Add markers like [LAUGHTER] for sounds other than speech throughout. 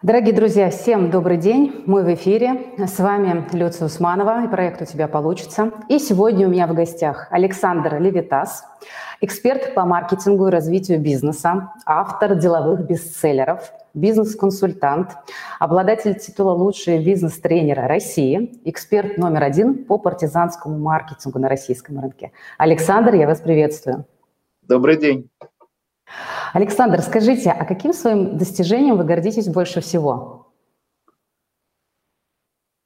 Дорогие друзья, всем добрый день. Мы в эфире. С вами Люция Усманова и проект «У тебя получится». И сегодня у меня в гостях Александр Левитас, эксперт по маркетингу и развитию бизнеса, автор деловых бестселлеров, бизнес-консультант, обладатель титула «Лучший бизнес-тренера России», эксперт номер один по партизанскому маркетингу на российском рынке. Александр, я вас приветствую. Добрый день. Александр, скажите, а каким своим достижением вы гордитесь больше всего?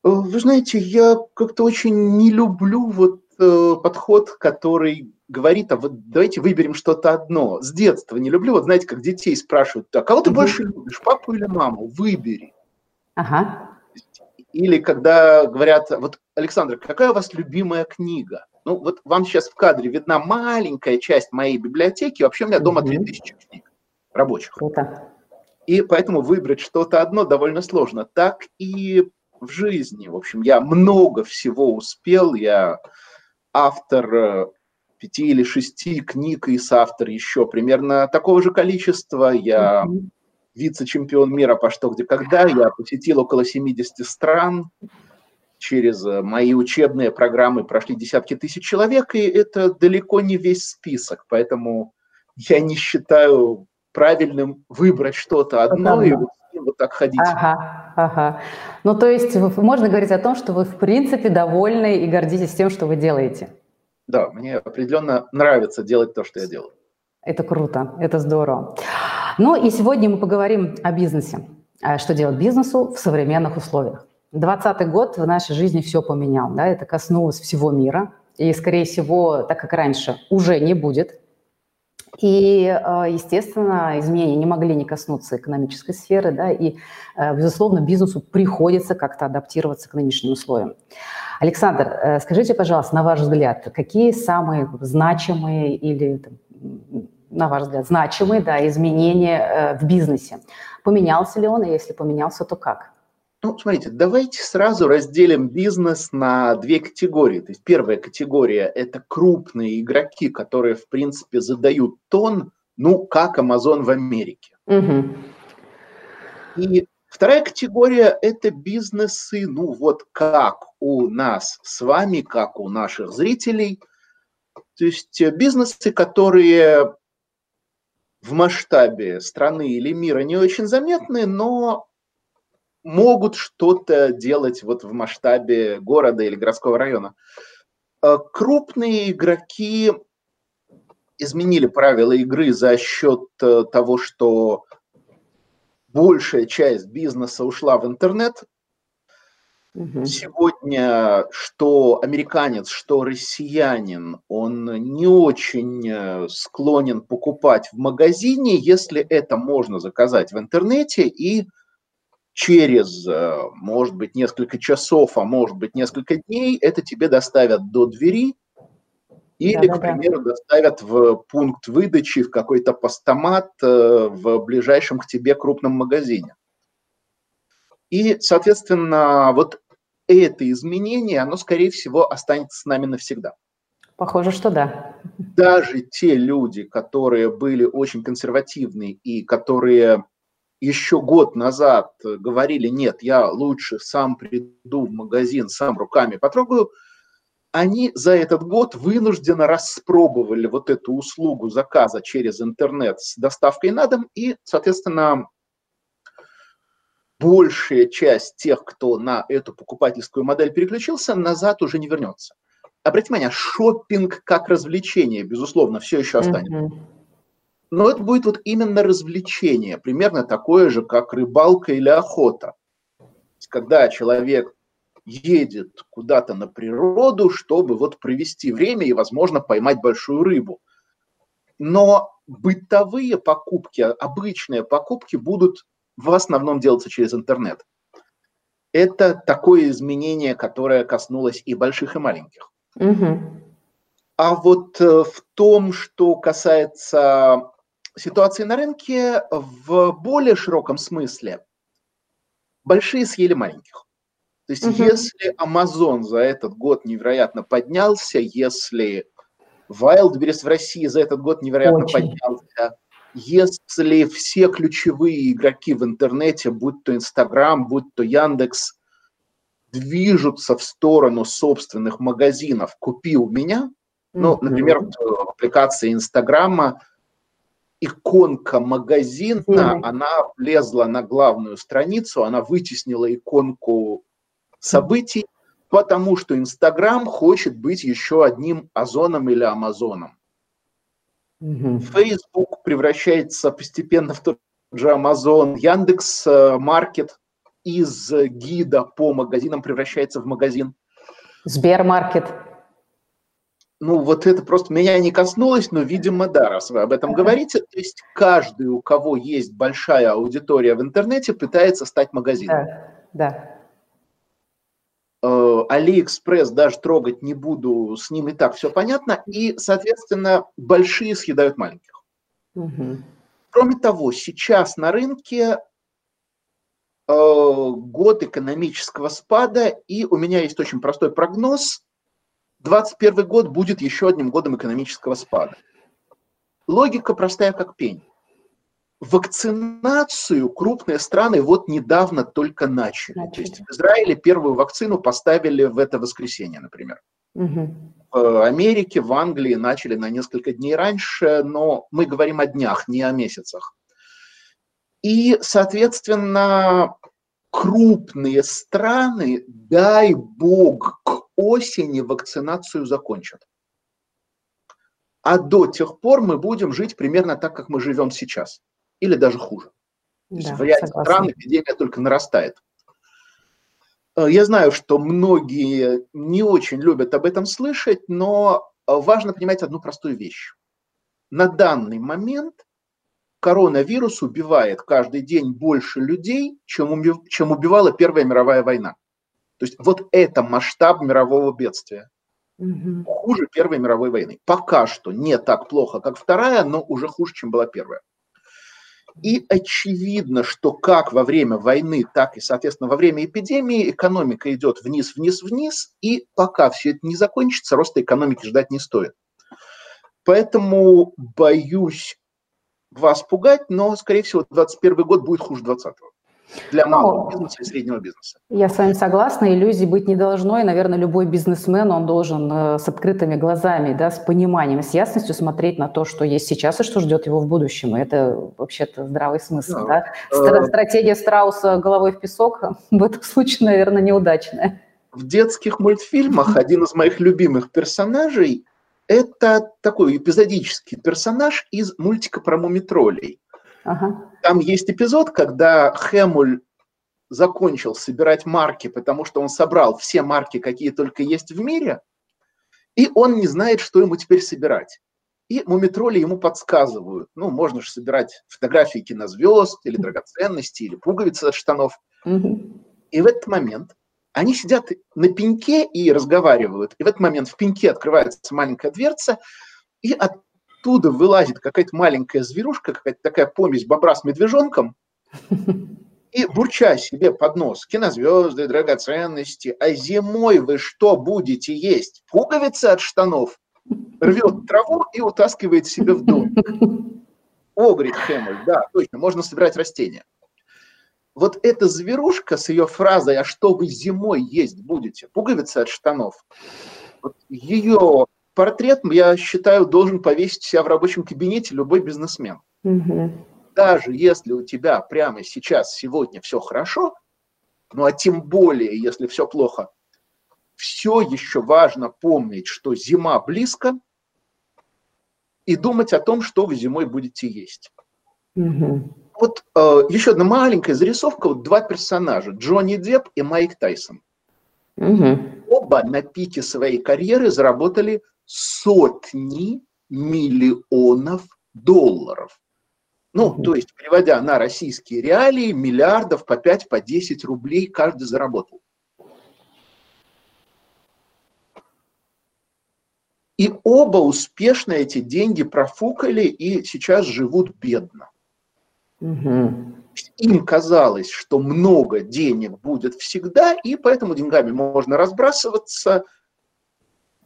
Э, вы знаете, я как-то очень не люблю вот э, подход, который говорит, а вот давайте выберем что-то одно. С детства не люблю, вот знаете, как детей спрашивают, а кого ты угу. больше любишь, папу или маму? Выбери. Ага. Или когда говорят, вот, Александр, какая у вас любимая книга? Ну, вот вам сейчас в кадре видна маленькая часть моей библиотеки. Вообще у меня дома 3000 книг рабочих. Круто. И поэтому выбрать что-то одно довольно сложно. Так и в жизни. В общем, я много всего успел. Я автор э, пяти или шести книг и соавтор еще примерно такого же количества. Я вице-чемпион мира по что, где, когда. Я посетил около 70 стран через э, мои учебные программы прошли десятки тысяч человек, и это далеко не весь список, поэтому я не считаю правильным выбрать что-то одно и вот, вот так ходить. Ага, ага. Ну, то есть можно говорить о том, что вы в принципе довольны и гордитесь тем, что вы делаете? Да, мне определенно нравится делать то, что я делаю. Это круто, это здорово. Ну и сегодня мы поговорим о бизнесе. А что делать бизнесу в современных условиях. 2020 год в нашей жизни все поменял, да, это коснулось всего мира, и, скорее всего, так как раньше, уже не будет. И, э, естественно, изменения не могли не коснуться экономической сферы, да, и, э, безусловно, бизнесу приходится как-то адаптироваться к нынешним условиям. Александр, э, скажите, пожалуйста, на ваш взгляд, какие самые значимые или, на ваш взгляд, значимые да, изменения в бизнесе? Поменялся ли он, и если поменялся, то как? Ну, смотрите, давайте сразу разделим бизнес на две категории. То есть первая категория – это крупные игроки, которые, в принципе, задают тон, ну, как Amazon в Америке. Угу. И вторая категория – это бизнесы, ну, вот как у нас с вами, как у наших зрителей. То есть э, бизнесы, которые в масштабе страны или мира не очень заметны, но могут что-то делать вот в масштабе города или городского района. Э, крупные игроки изменили правила игры за счет э, того, что большая часть бизнеса ушла в интернет. Угу. Сегодня что американец, что россиянин, он не очень э, склонен покупать в магазине, если это можно заказать в интернете и через, э, может быть, несколько часов, а может быть, несколько дней это тебе доставят до двери или, да, к примеру, да. доставят в пункт выдачи в какой-то постамат э, в ближайшем к тебе крупном магазине. И, соответственно, вот это изменение, оно, скорее всего, останется с нами навсегда. Похоже, что да. Даже те люди, которые были очень консервативны и которые еще год назад говорили, нет, я лучше сам приду в магазин, сам руками потрогаю, они за этот год вынужденно распробовали вот эту услугу заказа через интернет с доставкой на дом, и, соответственно, большая часть тех, кто на эту покупательскую модель переключился, назад уже не вернется. Обратите внимание, шопинг как развлечение, безусловно, все еще останется. Mm-hmm. Но это будет вот именно развлечение, примерно такое же, как рыбалка или охота. Когда человек едет куда-то на природу, чтобы вот провести время и, возможно, поймать большую рыбу. Но бытовые покупки, обычные покупки будут в основном делаться через интернет. Это такое изменение, которое коснулось и больших, и маленьких. Угу. А вот э, в том, что касается ситуации на рынке в более широком смысле большие съели маленьких. То есть, угу. если Amazon за этот год невероятно поднялся, если Wildberries в России за этот год невероятно Очень. поднялся, если все ключевые игроки в интернете, будь то Инстаграм, будь то Яндекс, движутся в сторону собственных магазинов «Купи у меня», ну, например, в аппликации Инстаграма иконка магазина, mm-hmm. она влезла на главную страницу, она вытеснила иконку событий, потому что Инстаграм хочет быть еще одним Озоном или Амазоном. Facebook превращается постепенно в тот же Amazon, Яндекс э, Маркет из гида по магазинам превращается в магазин. Сбермаркет. Ну, вот это просто меня не коснулось, но, видимо, да, раз вы об этом говорите. То есть каждый, у кого есть большая аудитория в интернете, пытается стать магазином. Да, да. Э, Алиэкспресс даже трогать не буду, с ним и так все понятно. И, соответственно, большие съедают маленьких. Угу. Кроме того, сейчас на рынке э, год экономического спада, и у меня есть очень простой прогноз. 2021 год будет еще одним годом экономического спада. Логика простая как пень. Вакцинацию крупные страны вот недавно только начали. начали. То есть в Израиле первую вакцину поставили в это воскресенье, например. Угу. В Америке, в Англии начали на несколько дней раньше, но мы говорим о днях, не о месяцах. И, соответственно, крупные страны, дай бог, к осени вакцинацию закончат. А до тех пор мы будем жить примерно так, как мы живем сейчас или даже хуже. То есть да, в ряде стран эпидемия только нарастает. Э, я знаю, что многие не очень любят об этом слышать, но э, важно понимать одну простую вещь. На данный момент коронавирус убивает каждый день больше людей, чем, убив, чем убивала Первая мировая война. То есть вот это масштаб мирового бедствия. Угу. Хуже Первой мировой войны. Пока что не так плохо, как Вторая, но уже хуже, чем была Первая. И очевидно, что как во время войны, так и, соответственно, во время эпидемии экономика идет вниз, вниз, вниз, и пока все это не закончится, роста экономики ждать не стоит. Поэтому боюсь вас пугать, но, скорее всего, 2021 год будет хуже 2020 для малого ну, бизнеса и среднего бизнеса. Я с вами согласна, иллюзий быть не должно, и, наверное, любой бизнесмен, он должен э, с открытыми глазами, да, с пониманием, с ясностью смотреть на то, что есть сейчас и что ждет его в будущем. И это вообще-то здравый смысл. Да. Да? Э, стратегия страуса головой в песок [LAUGHS] в этом случае, наверное, неудачная. В детских мультфильмах [LAUGHS] один из моих любимых персонажей – это такой эпизодический персонаж из мультика про мумитролей. Ага. Там есть эпизод, когда Хэмуль закончил собирать марки, потому что он собрал все марки, какие только есть в мире, и он не знает, что ему теперь собирать. И мумитроли ему подсказывают. Ну, можно же собирать фотографии кинозвезд, или драгоценности, или пуговицы от штанов. И в этот момент они сидят на пеньке и разговаривают. И в этот момент в пеньке открывается маленькая дверца, и от оттуда вылазит какая-то маленькая зверушка, какая-то такая помесь бобра с медвежонком, [LAUGHS] и бурча себе под нос, кинозвезды, драгоценности, а зимой вы что будете есть? Пуговицы от штанов? Рвет траву и утаскивает себе в дом. [LAUGHS] О, говорит Хэммель, да, точно, можно собирать растения. Вот эта зверушка с ее фразой «А что вы зимой есть будете?» Пуговицы от штанов. Вот ее портрет, я считаю, должен повесить себя в рабочем кабинете любой бизнесмен. Угу. Даже если у тебя прямо сейчас, сегодня все хорошо, ну а тем более, если все плохо, все еще важно помнить, что зима близко, и думать о том, что вы зимой будете есть. Угу. Вот э, еще одна маленькая зарисовка, вот два персонажа, Джонни Депп и Майк Тайсон. Угу. Оба на пике своей карьеры заработали сотни миллионов долларов. Ну, то есть, переводя на российские реалии, миллиардов по 5, по 10 рублей каждый заработал. И оба успешно эти деньги профукали и сейчас живут бедно. Угу. Им казалось, что много денег будет всегда, и поэтому деньгами можно разбрасываться,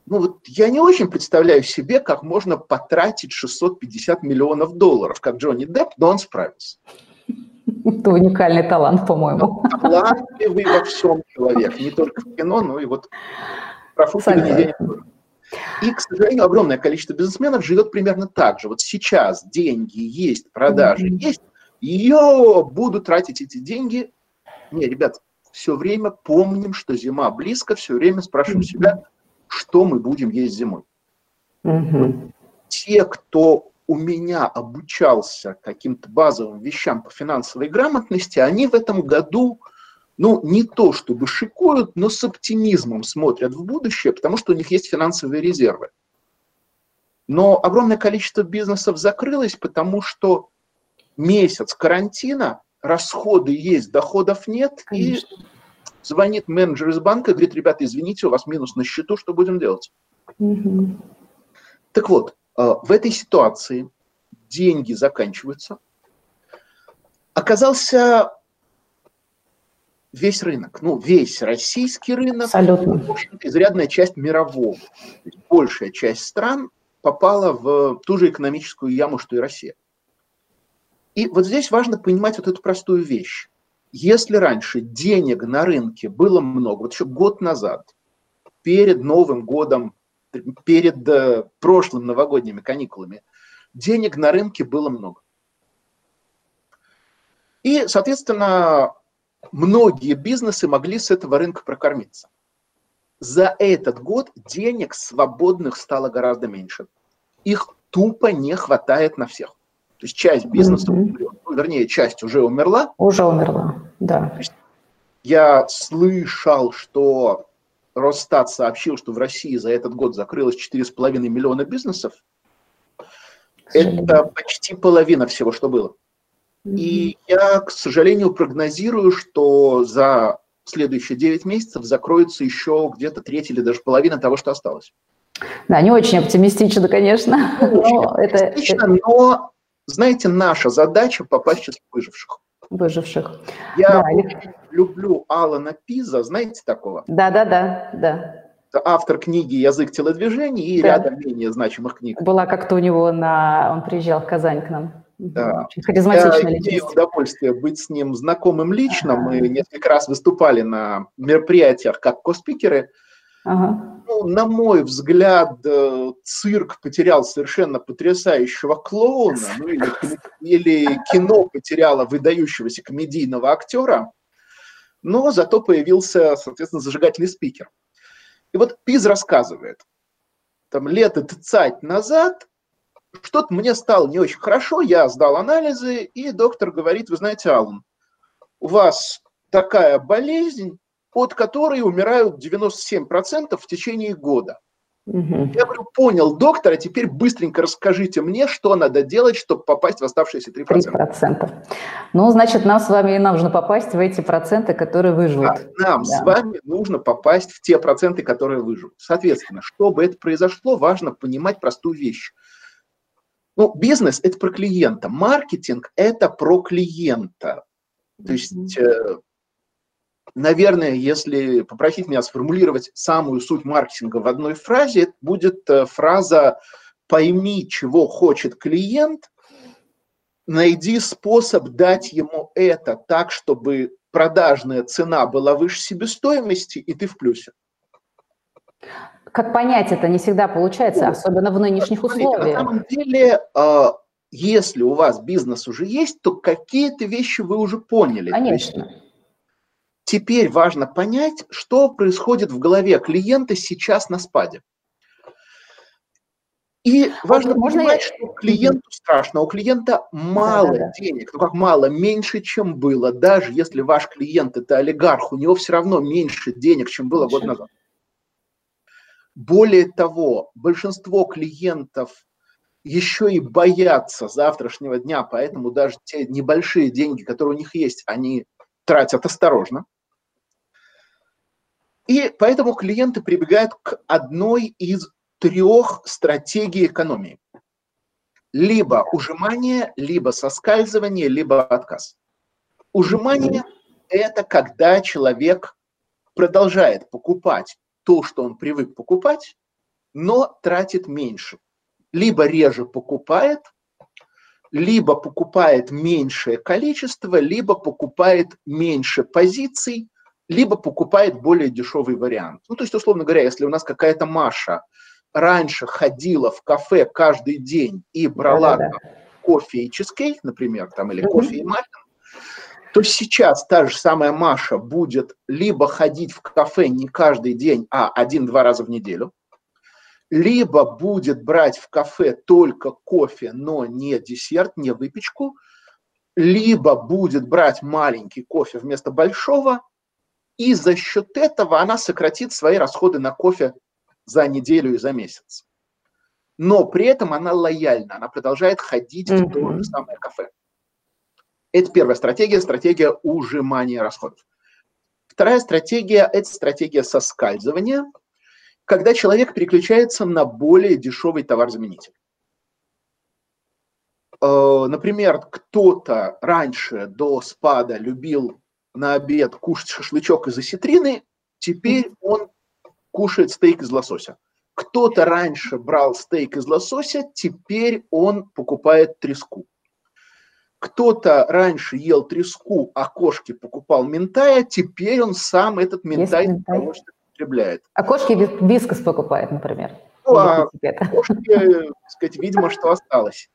ну вот я не очень представляю себе, как можно потратить 650 миллионов долларов, как Джонни Депп, но он справился. Это уникальный талант, по-моему. Ну, талантливый во всем человек, не только в кино, но и вот про и, к сожалению, огромное количество бизнесменов живет примерно так же. Вот сейчас деньги есть, продажи mm-hmm. есть, ее буду тратить эти деньги. Не, ребят, все время помним, что зима близко, все время спрашиваем себя, что мы будем есть зимой. Mm-hmm. Те, кто у меня обучался каким-то базовым вещам по финансовой грамотности, они в этом году ну, не то чтобы шикуют, но с оптимизмом смотрят в будущее, потому что у них есть финансовые резервы. Но огромное количество бизнесов закрылось, потому что месяц карантина, расходы есть, доходов нет, Конечно. и звонит менеджер из банка говорит, ребята, извините, у вас минус на счету, что будем делать? Угу. Так вот, э, в этой ситуации деньги заканчиваются. Оказался весь рынок, ну, весь российский рынок, Абсолютно. в изрядная часть мирового. Большая часть стран попала в ту же экономическую яму, что и Россия. И вот здесь важно понимать вот эту простую вещь. Если раньше денег на рынке было много, вот еще год назад, перед Новым годом, перед э, прошлым новогодними каникулами, денег на рынке было много. И, соответственно, многие бизнесы могли с этого рынка прокормиться. За этот год денег свободных стало гораздо меньше. Их тупо не хватает на всех. То есть часть бизнеса, mm-hmm. вернее, часть уже умерла. Уже умерла, да. Я слышал, что Росстат сообщил, что в России за этот год закрылось 4,5 миллиона бизнесов. Это почти половина всего, что было. И я, к сожалению, прогнозирую, что за следующие 9 месяцев закроется еще где-то треть или даже половина того, что осталось. Да, не очень оптимистично, конечно. Не очень но оптимистично, это... но, знаете, наша задача попасть в число выживших. Выживших. Я да. люблю Алана Пиза, знаете такого? Да, да, да, да. Автор книги «Язык телодвижений» и да. ряда менее значимых книг. Была как-то у него на... Он приезжал в Казань к нам. Да. Очень харизматичная Я личность. удовольствие быть с ним знакомым лично. Ага. Мы несколько раз выступали на мероприятиях как коспикеры. Ага. Ну, на мой взгляд, э, цирк потерял совершенно потрясающего клоуна, ну или, или кино потеряло выдающегося комедийного актера, но зато появился, соответственно, зажигательный спикер. И вот Пиз рассказывает, там лет 30 назад что-то мне стало не очень хорошо, я сдал анализы, и доктор говорит, вы знаете, Аллан, у вас такая болезнь, от которой умирают 97% в течение года. Угу. Я говорю, понял, доктор, а теперь быстренько расскажите мне, что надо делать, чтобы попасть в оставшиеся 3%. 3%. Ну, значит, нам с вами нужно попасть в эти проценты, которые выживут. Да, нам да. с вами нужно попасть в те проценты, которые выживут. Соответственно, чтобы это произошло, важно понимать простую вещь. Ну, бизнес – это про клиента, маркетинг – это про клиента. То есть, э, наверное, если попросить меня сформулировать самую суть маркетинга в одной фразе, это будет э, фраза «пойми, чего хочет клиент», найди способ дать ему это так, чтобы продажная цена была выше себестоимости, и ты в плюсе. Как понять это не всегда получается, ну, особенно в нынешних смотрите, условиях. На самом деле, а, если у вас бизнес уже есть, то какие-то вещи вы уже поняли. Конечно. Теперь важно понять, что происходит в голове клиента сейчас на спаде. И важно вот, понимать, я... что клиенту страшно, а у клиента мало да, да, да. денег, ну как мало, меньше, чем было. Даже если ваш клиент это олигарх, у него все равно меньше денег, чем было год назад. Более того, большинство клиентов еще и боятся завтрашнего дня, поэтому даже те небольшие деньги, которые у них есть, они тратят осторожно. И поэтому клиенты прибегают к одной из трех стратегий экономии. Либо ужимание, либо соскальзывание, либо отказ. Ужимание – это когда человек продолжает покупать то, что он привык покупать, но тратит меньше. Либо реже покупает, либо покупает меньшее количество, либо покупает меньше позиций, либо покупает более дешевый вариант. Ну, то есть, условно говоря, если у нас какая-то Маша раньше ходила в кафе каждый день и брала да, да, да. кофе и чизкейк, например, там, или кофе и маффин, то сейчас та же самая Маша будет либо ходить в кафе не каждый день, а один-два раза в неделю, либо будет брать в кафе только кофе, но не десерт, не выпечку, либо будет брать маленький кофе вместо большого, и за счет этого она сократит свои расходы на кофе за неделю и за месяц. Но при этом она лояльна, она продолжает ходить mm-hmm. в то же самое кафе. Это первая стратегия, стратегия ужимания расходов. Вторая стратегия – это стратегия соскальзывания, когда человек переключается на более дешевый товар-заменитель. Э, например, кто-то раньше до спада любил на обед кушать шашлычок из осетрины, теперь он кушает стейк из лосося. Кто-то раньше брал стейк из лосося, теперь он покупает треску. Кто-то раньше ел треску, а кошки покупал ментая, теперь он сам этот ментай, ментай. употребляет. А кошки вискос покупает, например. Ну, а кошки, сказать, видимо, что осталось.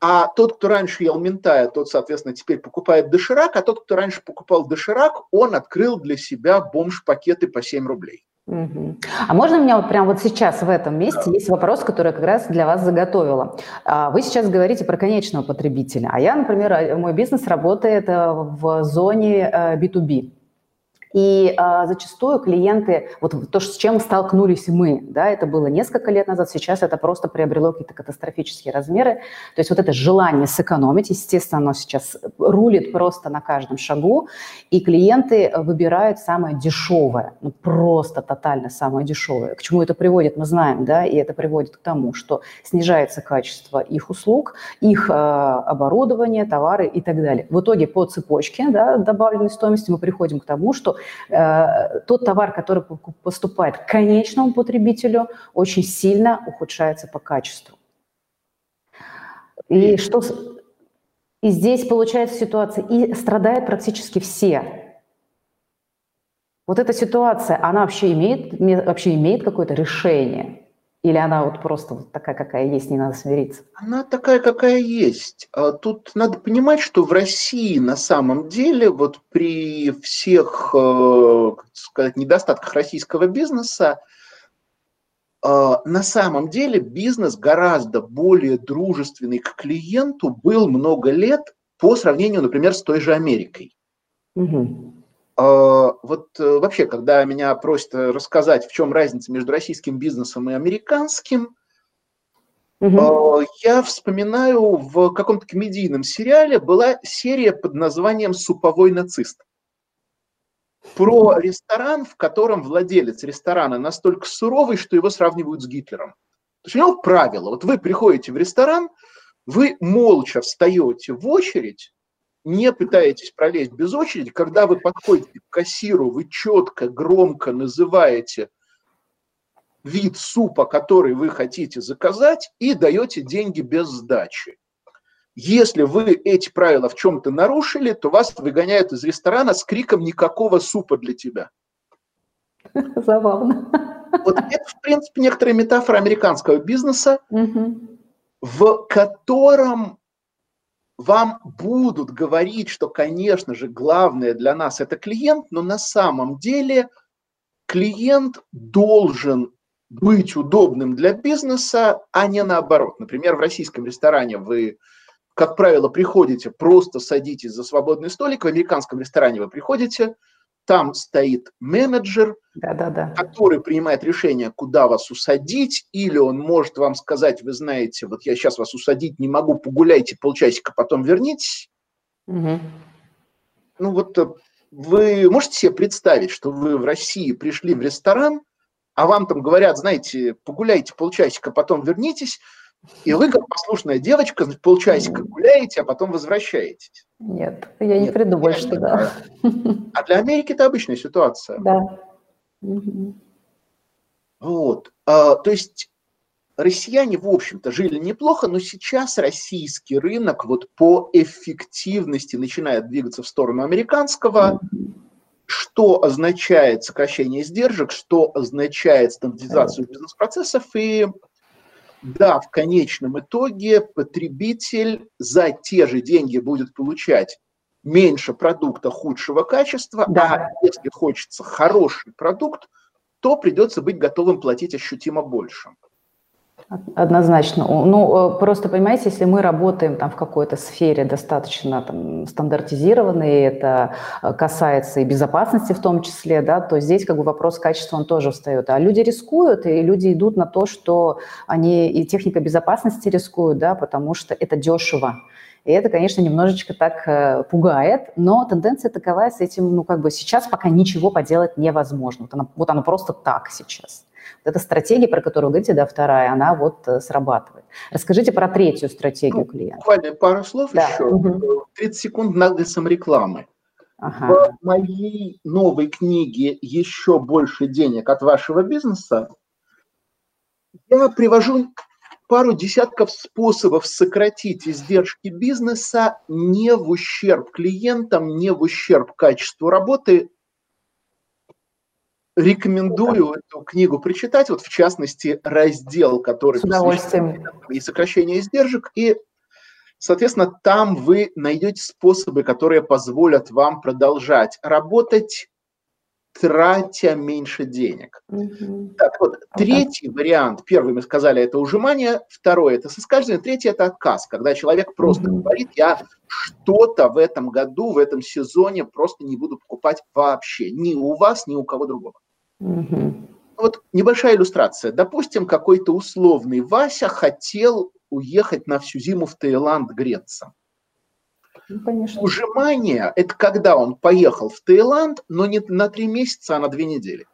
А тот, кто раньше ел ментая, тот, соответственно, теперь покупает доширак, а тот, кто раньше покупал доширак, он открыл для себя бомж-пакеты по 7 рублей. Угу. А можно у меня вот прямо вот сейчас в этом месте да. есть вопрос, который я как раз для вас заготовила. А, вы сейчас говорите про конечного потребителя, а я, например, мой бизнес работает э, в зоне B2B. Э, и а, зачастую клиенты, вот то, с чем столкнулись мы, да, это было несколько лет назад, сейчас это просто приобрело какие-то катастрофические размеры. То есть вот это желание сэкономить, естественно, оно сейчас рулит просто на каждом шагу, и клиенты выбирают самое дешевое, ну просто тотально самое дешевое. К чему это приводит, мы знаем, да, и это приводит к тому, что снижается качество их услуг, их э, оборудования, товары и так далее. В итоге по цепочке да, добавленной стоимости мы приходим к тому, что э, тот товар, который поступает к конечному потребителю, очень сильно ухудшается по качеству. И что и здесь получается ситуация, и страдают практически все. Вот эта ситуация, она вообще имеет, вообще имеет какое-то решение? Или она вот просто вот такая, какая есть, не надо смириться? Она такая, какая есть. А тут надо понимать, что в России на самом деле вот при всех, э, как сказать, недостатках российского бизнеса, э, на самом деле бизнес гораздо более дружественный к клиенту был много лет по сравнению, например, с той же Америкой. Угу. А, вот э, вообще, когда меня просят рассказать, в чем разница между российским бизнесом и американским, угу. я вспоминаю в каком-то комедийном сериале была серия под названием «Суповой нацист». Про ресторан, в котором владелец ресторана настолько суровый, что его сравнивают с Гитлером. То есть у него правило. Вот вы приходите в ресторан, вы молча встаете в очередь, не пытаетесь пролезть без очереди, когда вы подходите к кассиру, вы четко, громко называете вид супа, который вы хотите заказать, и даете деньги без сдачи. Если вы эти правила в чем-то нарушили, то вас выгоняют из ресторана с криком «никакого супа для тебя». [LAUGHS] Забавно. Вот это, в принципе, некоторая метафора американского бизнеса, угу. в котором вам будут говорить, что, конечно же, главное для нас это клиент, но на самом деле клиент должен быть удобным для бизнеса, а не наоборот. Например, в российском ресторане вы, как правило, приходите, просто садитесь за свободный столик, в американском ресторане вы приходите – там стоит менеджер, да, да, да. который принимает решение, куда вас усадить, или он может вам сказать, вы знаете, вот я сейчас вас усадить не могу, погуляйте полчасика, потом вернитесь. Угу. Ну вот э, вы можете себе представить, что вы в России пришли в ресторан, а вам там говорят, знаете, погуляйте полчасика, потом вернитесь, и вы, как послушная девочка, полчасика гуляете, а потом возвращаетесь. Нет, я не Нет, приду больше туда. А для Америки это обычная ситуация. Да. Вот. А, то есть россияне, в общем-то, жили неплохо, но сейчас российский рынок вот по эффективности начинает двигаться в сторону американского, что означает сокращение издержек, что означает стандартизацию бизнес-процессов. И да, в конечном итоге потребитель за те же деньги будет получать меньше продукта худшего качества, да. а если хочется хороший продукт, то придется быть готовым платить ощутимо больше. Однозначно. Ну, э, просто понимаете, если мы работаем там в какой-то сфере достаточно там, стандартизированной, это э, касается и безопасности в том числе, да, то здесь как бы вопрос качества он тоже встает. А люди рискуют, и люди идут на то, что они и техника безопасности рискуют, да, потому что это дешево. И это, конечно, немножечко так э, пугает, но тенденция такова с этим, ну, как бы сейчас пока ничего поделать невозможно. Вот оно, вот оно просто так сейчас. Вот эта стратегия, про которую вы говорите, да, вторая, она вот э, срабатывает. Расскажите про третью стратегию ну, клиента. Буквально пару слов да. еще. Угу. 30 секунд нагнусом рекламы. Ага. В моей новой книге «Еще больше денег от вашего бизнеса» я привожу пару десятков способов сократить издержки бизнеса не в ущерб клиентам, не в ущерб качеству работы, Рекомендую эту книгу прочитать, вот в частности раздел, который С удовольствием. и сокращение издержек, и, соответственно, там вы найдете способы, которые позволят вам продолжать работать, тратя меньше денег. Угу. Так вот, третий ага. вариант, первый мы сказали, это ужимание, второй это соскальзывание, третий это отказ, когда человек просто угу. говорит, я что-то в этом году, в этом сезоне просто не буду покупать вообще, ни у вас, ни у кого другого. Угу. Вот небольшая иллюстрация. Допустим, какой-то условный Вася хотел уехать на всю зиму в Таиланд греться. Ну, конечно. Ужимание – это когда он поехал в Таиланд, но не на три месяца, а на две недели.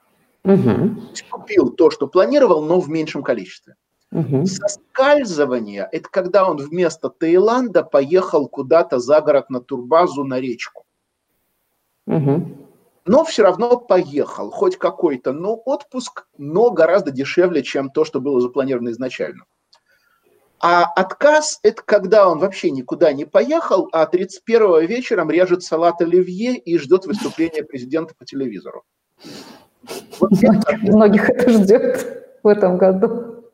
Угу. Купил то, что планировал, но в меньшем количестве. Угу. Соскальзывание – это когда он вместо Таиланда поехал куда-то за город на турбазу на речку. Угу но все равно поехал, хоть какой-то, но отпуск, но гораздо дешевле, чем то, что было запланировано изначально. А отказ – это когда он вообще никуда не поехал, а 31-го вечером режет салат оливье и ждет выступления президента по телевизору. Вот многих, многих это ждет в этом году.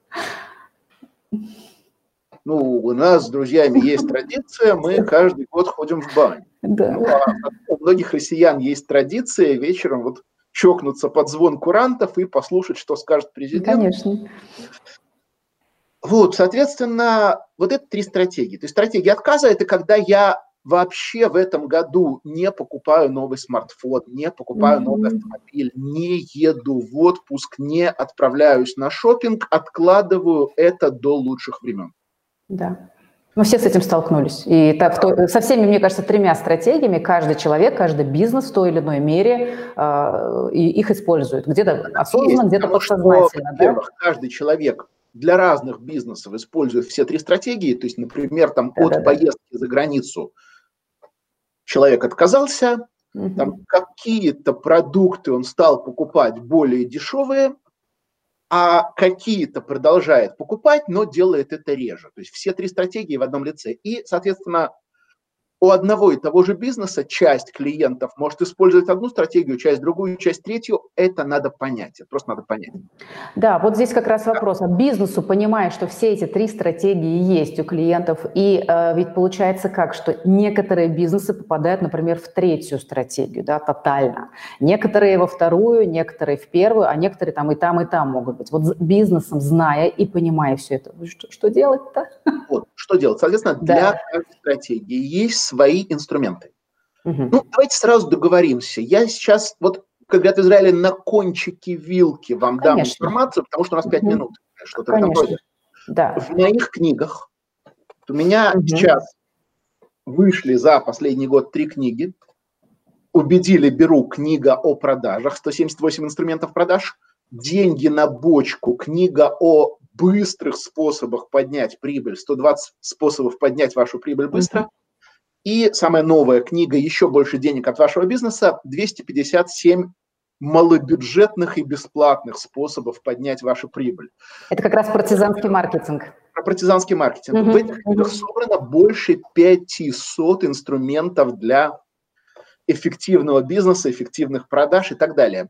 Ну, у нас с друзьями есть [LAUGHS] традиция, мы каждый год ходим в баню. Да. Ну, а у многих россиян есть традиция вечером вот чокнуться под звон курантов и послушать, что скажет президент. Конечно. Вот, соответственно, вот это три стратегии. То есть стратегия отказа – это когда я вообще в этом году не покупаю новый смартфон, не покупаю mm-hmm. новый автомобиль, не еду в отпуск, не отправляюсь на шопинг, откладываю это до лучших времен. Да. Мы все с этим столкнулись. И так, то, со всеми, мне кажется, тремя стратегиями каждый человек, каждый бизнес в той или иной мере э, их использует. Где-то осознанно, где-то подсознательно. Во-первых, да? каждый человек для разных бизнесов использует все три стратегии. То есть, например, там да, от да, поездки да. за границу человек отказался, угу. там какие-то продукты он стал покупать более дешевые, а какие-то продолжает покупать, но делает это реже. То есть все три стратегии в одном лице. И, соответственно, у одного и того же бизнеса часть клиентов может использовать одну стратегию, часть другую, часть третью. Это надо понять, это просто надо понять. Да, вот здесь как раз вопрос. А бизнесу, понимая, что все эти три стратегии есть у клиентов, и э, ведь получается как, что некоторые бизнесы попадают, например, в третью стратегию, да, тотально. Некоторые во вторую, некоторые в первую, а некоторые там и там, и там могут быть. Вот бизнесом, зная и понимая все это, что, что делать-то? Вот, что делать? Соответственно, да. для каждой стратегии есть свои инструменты. Угу. Ну, давайте сразу договоримся. Я сейчас, вот, как говорят в Израиле, на кончике вилки вам Конечно. дам информацию, потому что у нас пять угу. минут. Что-то Конечно. Да. В моих книгах у меня угу. сейчас вышли за последний год три книги. Убедили, беру книга о продажах, 178 инструментов продаж, деньги на бочку, книга о быстрых способах поднять прибыль, 120 способов поднять вашу прибыль быстро. Uh-huh. И самая новая книга «Еще больше денег от вашего бизнеса» 257 малобюджетных и бесплатных способов поднять вашу прибыль. Это как раз партизанский маркетинг. Про партизанский маркетинг. Угу, В этих книгах собрано больше 500 инструментов для эффективного бизнеса, эффективных продаж и так далее.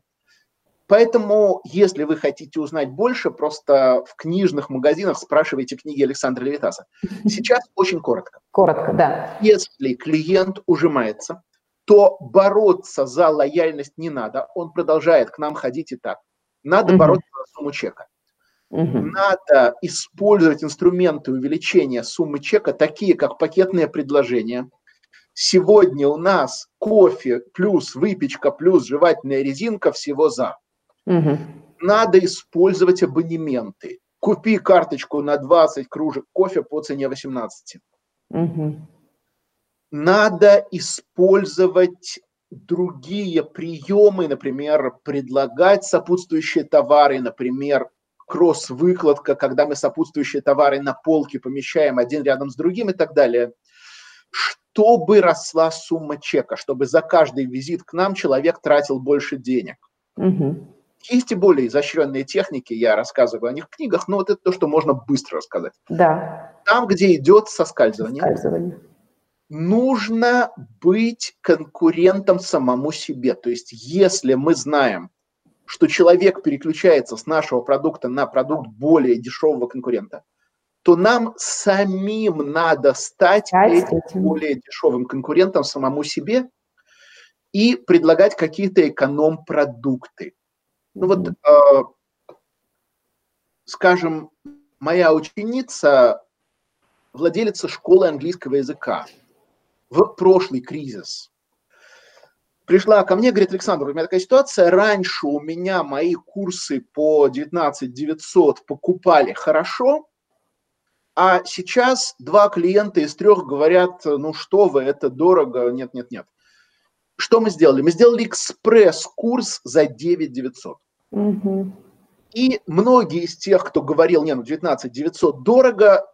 Поэтому, если вы хотите узнать больше, просто в книжных магазинах спрашивайте книги Александра Левитаса. Сейчас очень коротко. Коротко, да. Если клиент ужимается, то бороться за лояльность не надо. Он продолжает к нам ходить и так. Надо угу. бороться за сумму чека. Угу. Надо использовать инструменты увеличения суммы чека, такие как пакетные предложения. Сегодня у нас кофе плюс выпечка плюс жевательная резинка всего за. Угу. Надо использовать абонементы. Купи карточку на 20 кружек кофе по цене 18. Угу. Надо использовать другие приемы, например, предлагать сопутствующие товары, например, кросс-выкладка, когда мы сопутствующие товары на полке помещаем один рядом с другим и так далее, чтобы росла сумма чека, чтобы за каждый визит к нам человек тратил больше денег. Угу. Есть и более изощренные техники, я рассказываю о них в книгах, но вот это то, что можно быстро рассказать. Да. Там, где идет соскальзывание, соскальзывание. нужно быть конкурентом самому себе. То есть, если мы знаем, что человек переключается с нашего продукта на продукт более дешевого конкурента, то нам самим надо стать более дешевым конкурентом самому себе и предлагать какие-то эконом-продукты. Ну вот, э, скажем, моя ученица, владелица школы английского языка, в прошлый кризис пришла ко мне, говорит, Александр, у меня такая ситуация, раньше у меня мои курсы по 19 900 покупали хорошо, а сейчас два клиента из трех говорят, ну что вы, это дорого, нет, нет, нет. Что мы сделали? Мы сделали экспресс-курс за 9 900. Угу. И многие из тех, кто говорил, не, ну 19 900 дорого,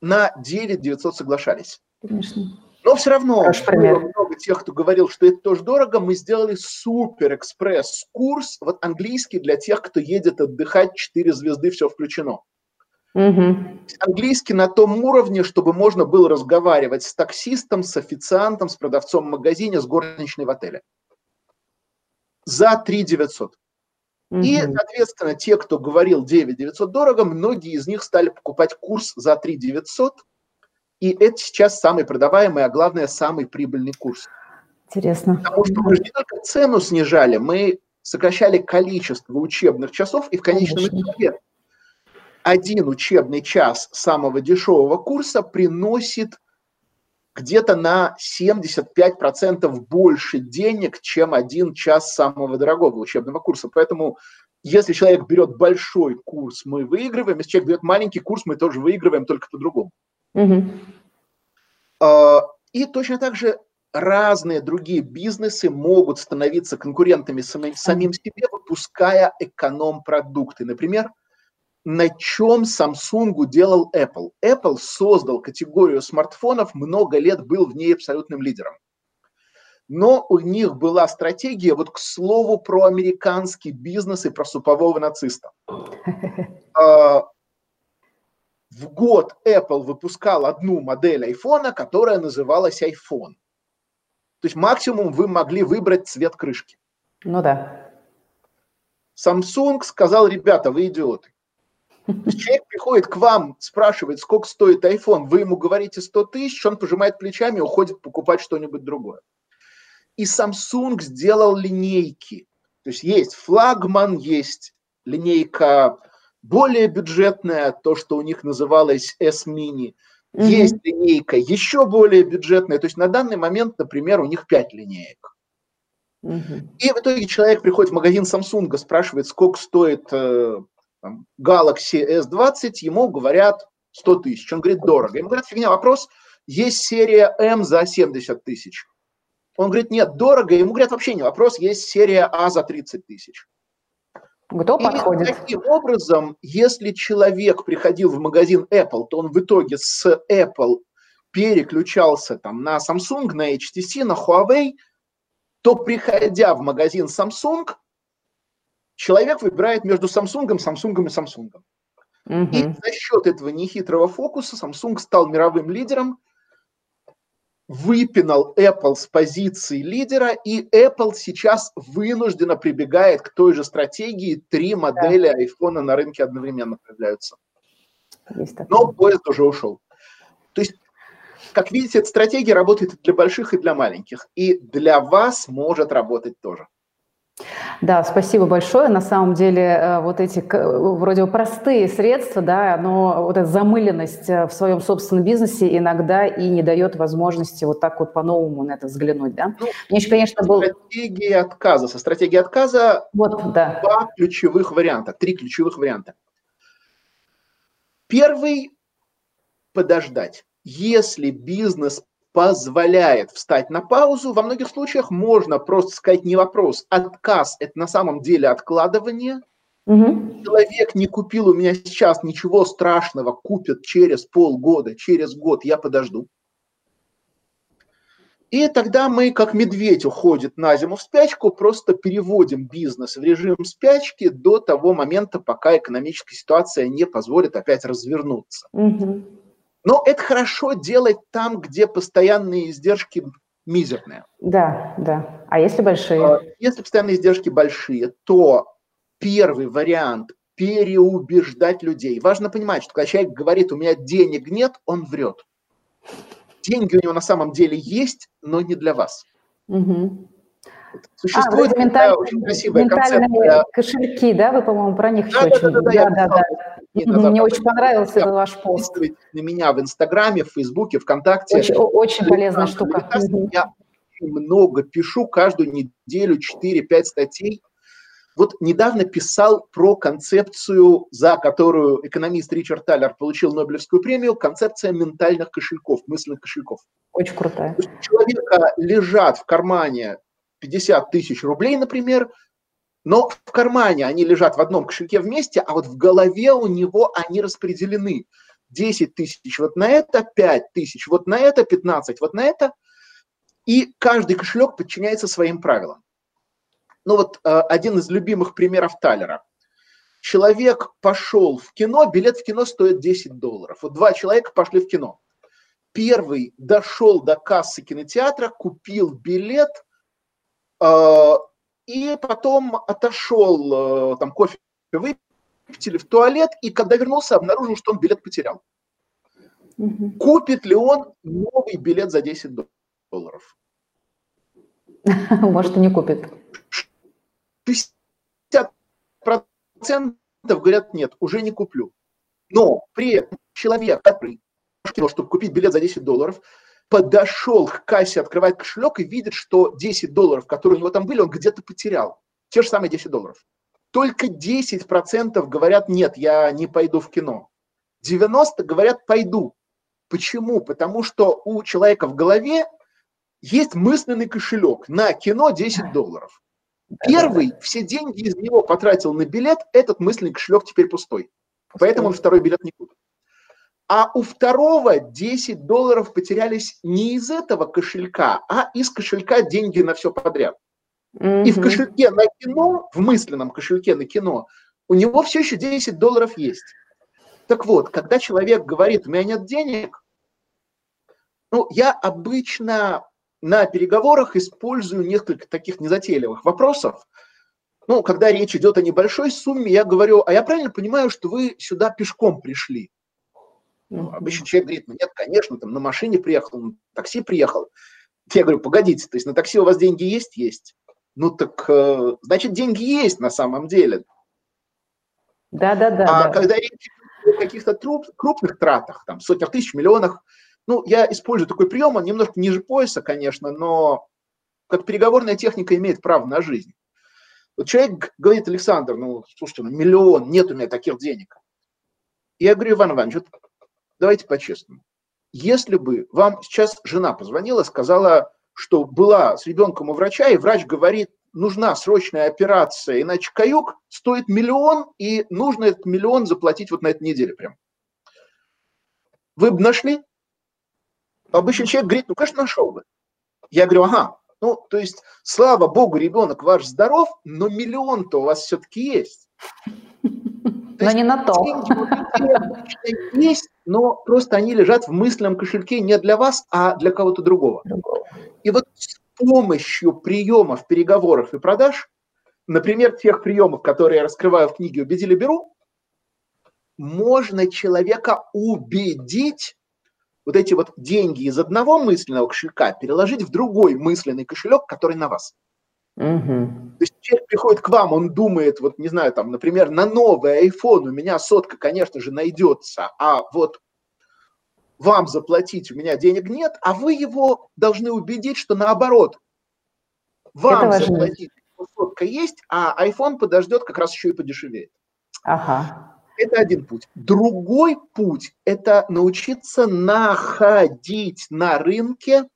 на 9 900 соглашались. Конечно. Но все равно было много тех, кто говорил, что это тоже дорого. Мы сделали супер экспресс курс, вот английский для тех, кто едет отдыхать, 4 звезды, все включено. Угу. Английский на том уровне, чтобы можно было разговаривать с таксистом, с официантом, с продавцом в магазине, с горничной в отеле. За 3 900. Угу. И, соответственно, те, кто говорил 9 900 дорого, многие из них стали покупать курс за 3 900. И это сейчас самый продаваемый, а главное, самый прибыльный курс. Интересно. Потому что мы же не только цену снижали, мы сокращали количество учебных часов, и в конечном итоге один учебный час самого дешевого курса приносит где-то на 75% больше денег, чем один час самого дорогого учебного курса. Поэтому если человек берет большой курс, мы выигрываем. Если человек берет маленький курс, мы тоже выигрываем, только по-другому. Угу. И точно так же разные другие бизнесы могут становиться конкурентами самим, самим себе, выпуская эконом-продукты. Например, на чем Samsung делал Apple. Apple создал категорию смартфонов, много лет был в ней абсолютным лидером. Но у них была стратегия, вот к слову, про американский бизнес и про супового нациста. [LAUGHS] А, в год Apple выпускал одну модель iPhone, которая называлась iPhone. То есть максимум вы могли выбрать цвет крышки. Ну да. Samsung сказал, ребята, вы идиоты. Человек приходит к вам, спрашивает, сколько стоит iPhone, вы ему говорите 100 тысяч, он пожимает плечами и уходит покупать что-нибудь другое. И Samsung сделал линейки. То есть есть флагман, есть линейка более бюджетная, то, что у них называлось S-Mini. Mm-hmm. Есть линейка еще более бюджетная. То есть на данный момент, например, у них 5 линеек. Mm-hmm. И в итоге человек приходит в магазин Samsung, спрашивает, сколько стоит э, там, Galaxy S20, ему говорят 100 тысяч. Он говорит, дорого. Ему говорят, фигня, вопрос, есть серия M за 70 тысяч. Он говорит, нет, дорого. Ему говорят, вообще не вопрос, есть серия А за 30 тысяч. Кто и подходит? Таким образом, если человек приходил в магазин Apple, то он в итоге с Apple переключался там на Samsung, на HTC, на Huawei, то приходя в магазин Samsung, человек выбирает между Samsung, Samsung и Samsung. Угу. И за счет этого нехитрого фокуса Samsung стал мировым лидером, выпинал Apple с позиции лидера, и Apple сейчас вынужденно прибегает к той же стратегии. Три модели да. iPhone на рынке одновременно появляются. Но поезд уже ушел. То есть, как видите, эта стратегия работает и для больших, и для маленьких. И для вас может работать тоже. Да, спасибо большое. На самом деле э, вот эти вроде бы простые средства, да, но вот эта замыленность э, в своем собственном бизнесе иногда и не дает возможности вот так вот по-новому на это взглянуть, да. Ну, Мне еще, конечно, был... Стратегия отказа. Со стратегией отказа вот, да. два ключевых варианта, три ключевых варианта. Первый – подождать. Если бизнес позволяет встать на паузу. Во многих случаях можно просто сказать не вопрос. Отказ – это на самом деле откладывание. Угу. Человек не купил у меня сейчас ничего страшного, купит через полгода, через год, я подожду. И тогда мы, как медведь уходит на зиму в спячку, просто переводим бизнес в режим спячки до того момента, пока экономическая ситуация не позволит опять развернуться. Угу. Но это хорошо делать там, где постоянные издержки мизерные. Да, да. А если большие? А, если постоянные издержки большие, то первый вариант – переубеждать людей. Важно понимать, что когда человек говорит, у меня денег нет, он врет. Деньги у него на самом деле есть, но не для вас. Угу. Существует а, менталь... очень красивая концепция. кошельки, да? Вы, по-моему, про них да, очень... Да, да, да, да, да, да. Мне очень понравился этот ваш пост. На меня в Инстаграме, в Фейсбуке, ВКонтакте. Очень, очень полезная штука. Я много пишу, каждую неделю 4-5 статей. Вот недавно писал про концепцию, за которую экономист Ричард Таллер получил Нобелевскую премию, концепция ментальных кошельков, мысленных кошельков. Очень крутая. У человека лежат в кармане 50 тысяч рублей, например, но в кармане они лежат в одном кошельке вместе, а вот в голове у него они распределены. 10 тысяч вот на это, 5 тысяч вот на это, 15 вот на это. И каждый кошелек подчиняется своим правилам. Ну вот э, один из любимых примеров Талера. Человек пошел в кино, билет в кино стоит 10 долларов. Вот два человека пошли в кино. Первый дошел до кассы кинотеатра, купил билет – а, и потом отошел, э, там кофе выпили в туалет, и когда вернулся, обнаружил, что он билет потерял. Угу. Купит ли он новый билет за 10 долларов? [LAUGHS] Может, и не купит. 60% говорят, нет, уже не куплю. Но при этом человек, который чтобы купить билет за 10 долларов, подошел к кассе, открывает кошелек и видит, что 10 долларов, которые у него там были, он где-то потерял. Те же самые 10 долларов. Только 10% говорят, нет, я не пойду в кино. 90 говорят, пойду. Почему? Потому что у человека в голове есть мысленный кошелек на кино 10 долларов. Первый все деньги из него потратил на билет, этот мысленный кошелек теперь пустой. Поэтому он второй билет не купит. А у второго 10 долларов потерялись не из этого кошелька, а из кошелька деньги на все подряд. Mm-hmm. И в кошельке на кино, в мысленном кошельке на кино, у него все еще 10 долларов есть. Так вот, когда человек говорит, у меня нет денег, ну, я обычно на переговорах использую несколько таких незатейливых вопросов. Ну, когда речь идет о небольшой сумме, я говорю, а я правильно понимаю, что вы сюда пешком пришли? Ну, обычно человек говорит, ну нет, конечно, там на машине приехал, на такси приехал. Я говорю, погодите, то есть на такси у вас деньги есть? Есть. Ну так, э, значит, деньги есть на самом деле. Да, да, да. А да. когда речь о каких-то крупных тратах, там, сотнях тысяч, миллионах, ну, я использую такой прием, он немножко ниже пояса, конечно, но как переговорная техника имеет право на жизнь. Вот человек говорит, Александр, ну, слушайте, ну, миллион, нет у меня таких денег. Я говорю, Иван Иванович, вот давайте по-честному. Если бы вам сейчас жена позвонила, сказала, что была с ребенком у врача, и врач говорит, нужна срочная операция, иначе каюк стоит миллион, и нужно этот миллион заплатить вот на этой неделе прям. Вы бы нашли? Обычный человек говорит, ну, конечно, нашел бы. Я говорю, ага, Ну, то есть, слава богу, ребенок ваш здоров, но миллион-то у вас все-таки есть. Но не на то. есть, но просто они лежат в мысленном кошельке не для вас, а для кого-то другого. другого. И вот с помощью приемов переговоров и продаж, например, тех приемов, которые я раскрываю в книге «Убедили беру», можно человека убедить вот эти вот деньги из одного мысленного кошелька переложить в другой мысленный кошелек, который на вас. Угу. То есть человек приходит к вам, он думает, вот не знаю, там, например, на новый iPhone у меня сотка, конечно же, найдется, а вот вам заплатить у меня денег нет, а вы его должны убедить, что наоборот, вам заплатить сотка есть, а iPhone подождет, как раз еще и подешевеет. Ага. Это один путь. Другой путь – это научиться находить на рынке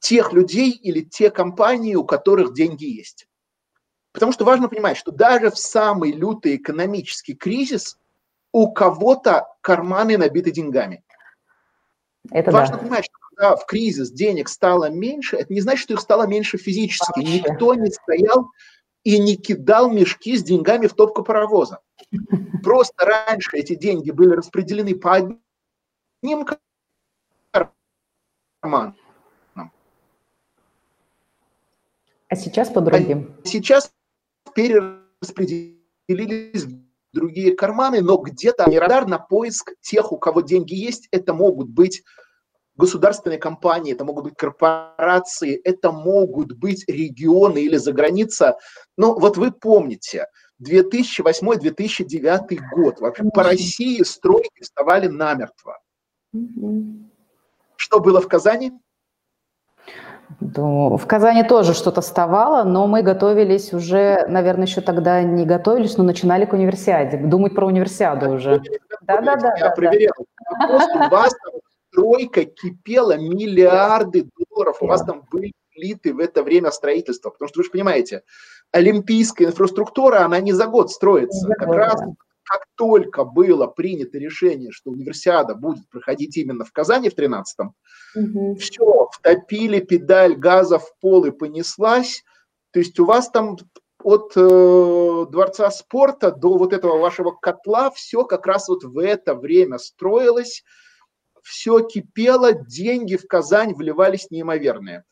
тех людей или те компании, у которых деньги есть. Потому что важно понимать, что даже в самый лютый экономический кризис у кого-то карманы набиты деньгами. Это важно да. понимать, что когда в кризис денег стало меньше, это не значит, что их стало меньше физически. Вообще. Никто не стоял и не кидал мешки с деньгами в топку паровоза. Просто раньше эти деньги были распределены по одним карманам. А сейчас по другим. А сейчас перераспределились в другие карманы, но где-то радар на поиск тех, у кого деньги есть, это могут быть государственные компании, это могут быть корпорации, это могут быть регионы или заграница. Но вот вы помните, 2008-2009 год, вообще по России стройки вставали намертво. Что было в Казани? В Казани тоже что-то вставало, но мы готовились уже, наверное, еще тогда не готовились, но начинали к универсиаде, думать про универсиаду уже. Да-да-да. Я проверял. У вас стройка кипела, миллиарды долларов у вас там были влиты в это время строительства. Потому что вы же понимаете, олимпийская инфраструктура, она не за год строится. как раз как только было принято решение, что универсиада будет проходить именно в Казани в 13-м, угу. все, втопили педаль газа в пол и понеслась. То есть у вас там от э, Дворца спорта до вот этого вашего котла все как раз вот в это время строилось все кипело, деньги в Казань вливались неимоверные.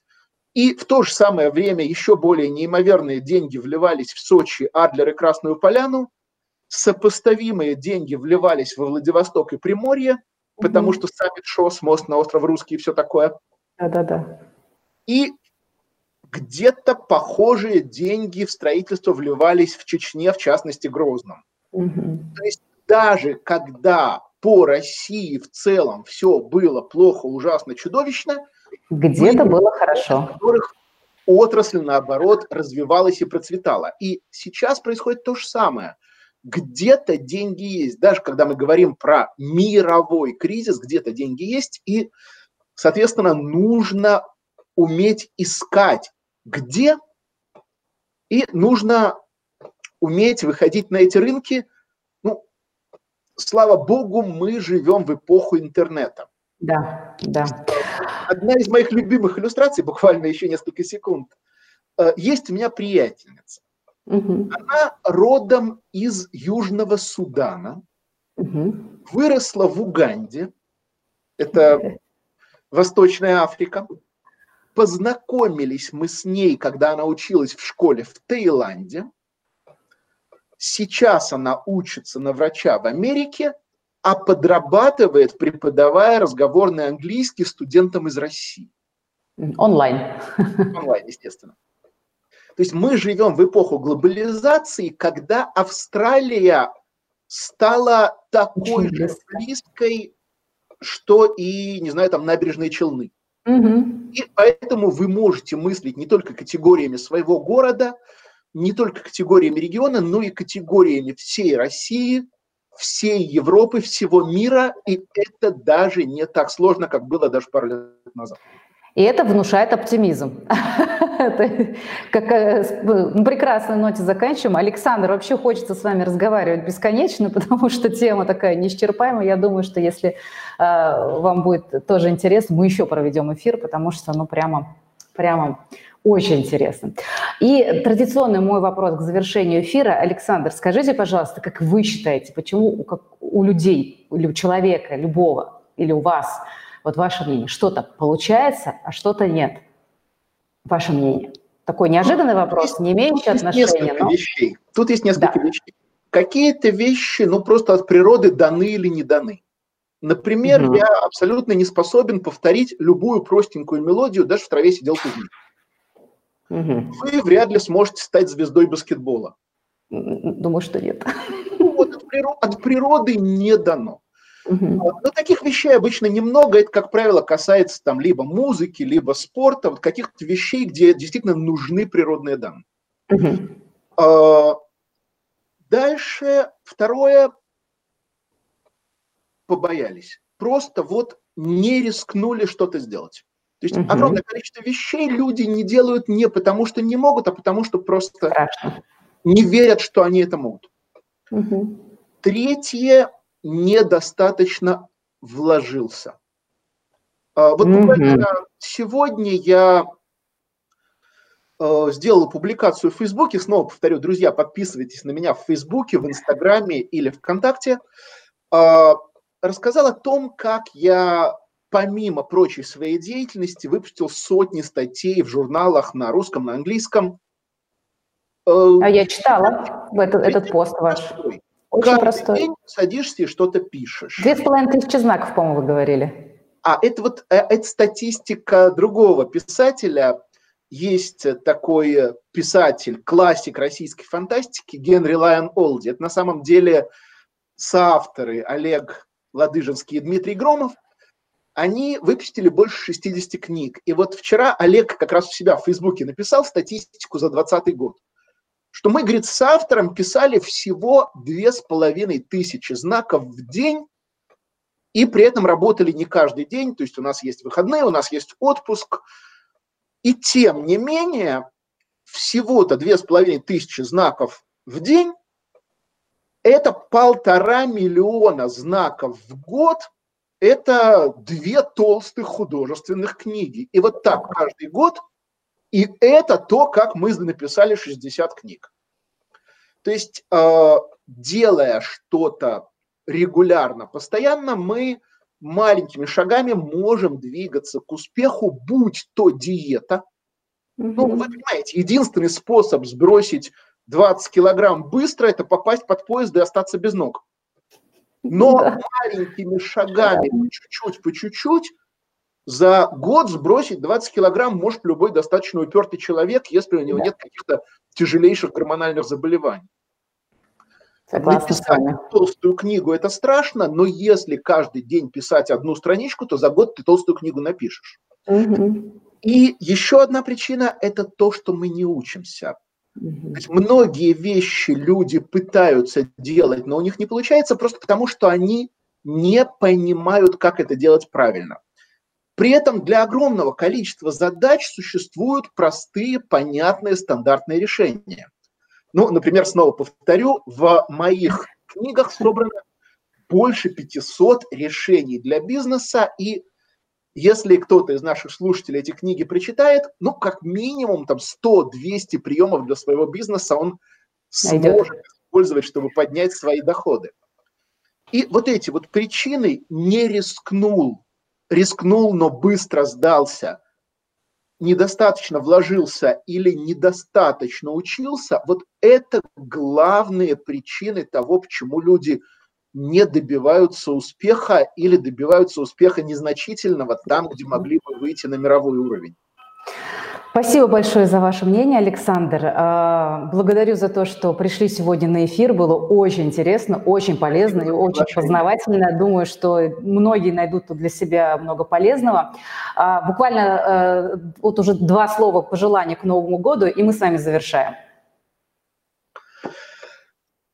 И в то же самое время еще более неимоверные деньги вливались в Сочи, Адлер и Красную Поляну, сопоставимые деньги вливались во Владивосток и Приморье, потому что саммит ШОС, мост на остров Русский и все такое. Да-да-да. И где-то похожие деньги в строительство вливались в Чечне, в частности Грозном. Угу. То есть даже когда по России в целом все было плохо, ужасно, чудовищно. Где-то было хорошо. В которых отрасль, наоборот, развивалась и процветала. И сейчас происходит то же самое. Где-то деньги есть. Даже когда мы говорим про мировой кризис, где-то деньги есть. И, соответственно, нужно уметь искать, где. И нужно уметь выходить на эти рынки – слава богу, мы живем в эпоху интернета. Да, да. Одна из моих любимых иллюстраций, буквально еще несколько секунд. Э, есть у меня приятельница. Угу. Она родом из Южного Судана, угу. выросла в Уганде, это Восточная Африка. Познакомились мы с ней, когда она училась в школе в Таиланде. Сейчас она учится на врача в Америке, а подрабатывает, преподавая разговорный английский студентам из России. Онлайн. Онлайн, естественно. То есть мы живем в эпоху глобализации, когда Австралия стала такой же близкой, что и, не знаю, там набережные Челны. Угу. И поэтому вы можете мыслить не только категориями своего города, не только категориями региона, но и категориями всей России, всей Европы, всего мира, и это даже не так сложно, как было даже пару лет назад. И это внушает оптимизм. [LAUGHS] Как э, ну, прекрасной ноте заканчиваем. Александр, вообще хочется с вами разговаривать бесконечно, [LAUGHS] потому что тема такая неисчерпаемая. Я думаю, что если э, вам будет тоже интересно, мы еще проведем эфир, потому что ну прямо Прямо очень интересно. И традиционный мой вопрос к завершению эфира. Александр, скажите, пожалуйста, как вы считаете, почему как у людей, или у человека, любого, или у вас, вот ваше мнение, что-то получается, а что-то нет? Ваше мнение. Такой неожиданный ну, вопрос, есть, не имеющий отношения. Но... Вещей. Тут есть несколько да. вещей. Какие-то вещи, ну, просто от природы даны или не даны. Например, угу. я абсолютно не способен повторить любую простенькую мелодию, даже в траве сидел кузнец. Угу. Вы вряд ли сможете стать звездой баскетбола. Думаю, что нет. Ну, вот от, природы, от природы не дано. Угу. Но таких вещей обычно немного. Это, как правило, касается там либо музыки, либо спорта, вот каких-то вещей, где действительно нужны природные данные. Угу. Дальше второе побоялись. Просто вот не рискнули что-то сделать. То есть угу. огромное количество вещей люди не делают не потому, что не могут, а потому, что просто Страшно. не верят, что они это могут. Угу. Третье, недостаточно вложился. А, вот буквально сегодня я э, сделал публикацию в Фейсбуке. Снова повторю, друзья, подписывайтесь на меня в Фейсбуке, в Инстаграме или ВКонтакте. А, рассказал о том, как я помимо прочей своей деятельности, выпустил сотни статей в журналах на русском, на английском. Э, а я читала этот, этот пост ваш. Очень Каждый простой. день садишься и что-то пишешь. Две с половиной тысячи знаков, по-моему, вы говорили. А это вот э, это статистика другого писателя. Есть такой писатель, классик российской фантастики Генри Лайон Олди. Это на самом деле соавторы Олег Ладыжинский и Дмитрий Громов – они выпустили больше 60 книг. И вот вчера Олег как раз у себя в Фейсбуке написал статистику за 2020 год, что мы, говорит, с автором писали всего две с половиной тысячи знаков в день, и при этом работали не каждый день, то есть у нас есть выходные, у нас есть отпуск. И тем не менее, всего-то две с половиной тысячи знаков в день – это полтора миллиона знаков в год – это две толстых художественных книги. И вот так каждый год. И это то, как мы написали 60 книг. То есть, э, делая что-то регулярно, постоянно, мы маленькими шагами можем двигаться к успеху, будь то диета. Ну, вы понимаете, единственный способ сбросить 20 килограмм быстро – это попасть под поезд и остаться без ног. Но да. маленькими шагами, по чуть-чуть, по чуть-чуть, за год сбросить 20 килограмм может любой достаточно упертый человек, если у него да. нет каких-то тяжелейших гормональных заболеваний. Согласна Написать толстую книгу – это страшно, но если каждый день писать одну страничку, то за год ты толстую книгу напишешь. Угу. И еще одна причина – это то, что мы не учимся. Многие вещи люди пытаются делать, но у них не получается просто потому, что они не понимают, как это делать правильно. При этом для огромного количества задач существуют простые, понятные, стандартные решения. Ну, например, снова повторю, в моих книгах собрано больше 500 решений для бизнеса, и если кто-то из наших слушателей эти книги прочитает, ну, как минимум там 100-200 приемов для своего бизнеса он Найдет. сможет использовать, чтобы поднять свои доходы. И вот эти вот причины не рискнул, рискнул, но быстро сдался, недостаточно вложился или недостаточно учился, вот это главные причины того, почему люди – не добиваются успеха или добиваются успеха незначительного там, где могли бы выйти на мировой уровень. Спасибо большое за ваше мнение, Александр. А, благодарю за то, что пришли сегодня на эфир. Было очень интересно, очень полезно и очень познавательно. Думаю, что многие найдут тут для себя много полезного. А, буквально э, вот уже два слова пожелания к Новому году, и мы с вами завершаем.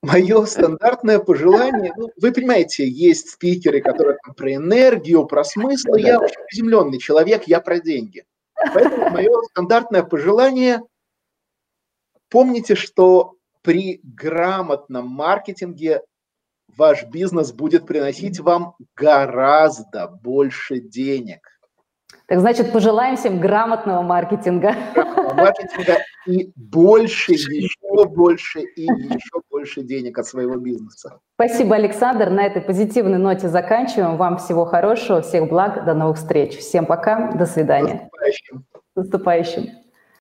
Мое стандартное пожелание, ну, вы понимаете, есть спикеры, которые там про энергию, про смысл. Я очень приземленный человек, я про деньги. Поэтому мое стандартное пожелание, помните, что при грамотном маркетинге ваш бизнес будет приносить вам гораздо больше денег. Так значит, пожелаем всем грамотного маркетинга. Грамотного маркетинга и больше, еще больше и еще больше денег от своего бизнеса. Спасибо, Александр. На этой позитивной ноте заканчиваем. Вам всего хорошего, всех благ, до новых встреч. Всем пока, до свидания. С наступающим. С наступающим.